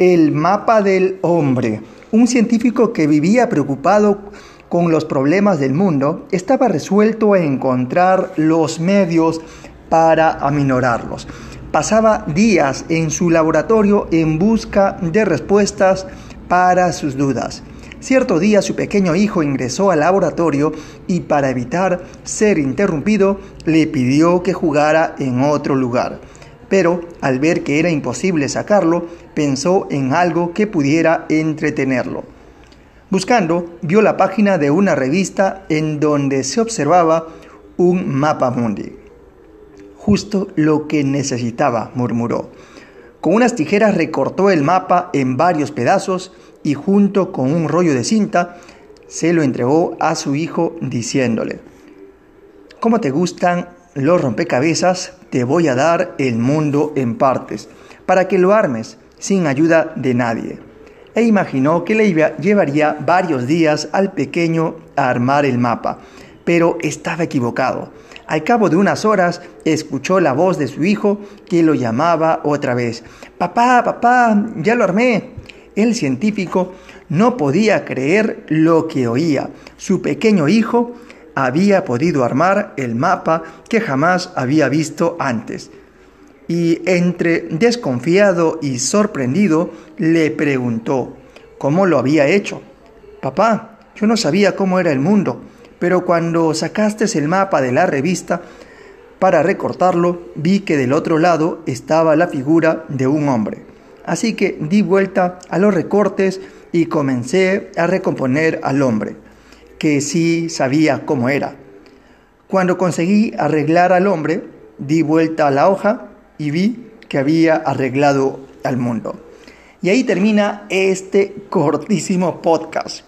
El mapa del hombre. Un científico que vivía preocupado con los problemas del mundo estaba resuelto a encontrar los medios para aminorarlos. Pasaba días en su laboratorio en busca de respuestas para sus dudas. Cierto día su pequeño hijo ingresó al laboratorio y para evitar ser interrumpido le pidió que jugara en otro lugar. Pero al ver que era imposible sacarlo, pensó en algo que pudiera entretenerlo. Buscando, vio la página de una revista en donde se observaba un mapa mundi. Justo lo que necesitaba, murmuró. Con unas tijeras recortó el mapa en varios pedazos y junto con un rollo de cinta se lo entregó a su hijo diciéndole, ¿Cómo te gustan los rompecabezas? Te voy a dar el mundo en partes, para que lo armes sin ayuda de nadie. E imaginó que le llevaría varios días al pequeño a armar el mapa, pero estaba equivocado. Al cabo de unas horas escuchó la voz de su hijo que lo llamaba otra vez. Papá, papá, ya lo armé. El científico no podía creer lo que oía. Su pequeño hijo había podido armar el mapa que jamás había visto antes. Y entre desconfiado y sorprendido le preguntó cómo lo había hecho. Papá, yo no sabía cómo era el mundo, pero cuando sacaste el mapa de la revista para recortarlo, vi que del otro lado estaba la figura de un hombre. Así que di vuelta a los recortes y comencé a recomponer al hombre, que sí sabía cómo era. Cuando conseguí arreglar al hombre, di vuelta a la hoja y vi que había arreglado al mundo. Y ahí termina este cortísimo podcast.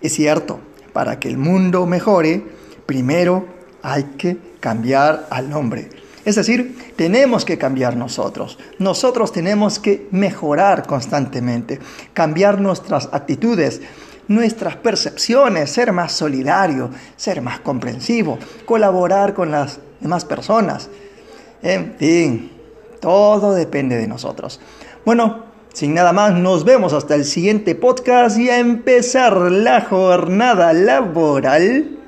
Es cierto, para que el mundo mejore, primero hay que cambiar al hombre. Es decir, tenemos que cambiar nosotros. Nosotros tenemos que mejorar constantemente, cambiar nuestras actitudes, nuestras percepciones, ser más solidario, ser más comprensivo, colaborar con las demás personas. En fin, todo depende de nosotros. Bueno, sin nada más, nos vemos hasta el siguiente podcast y a empezar la jornada laboral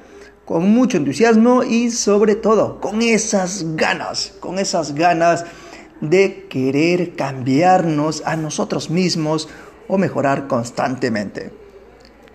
con mucho entusiasmo y sobre todo con esas ganas, con esas ganas de querer cambiarnos a nosotros mismos o mejorar constantemente.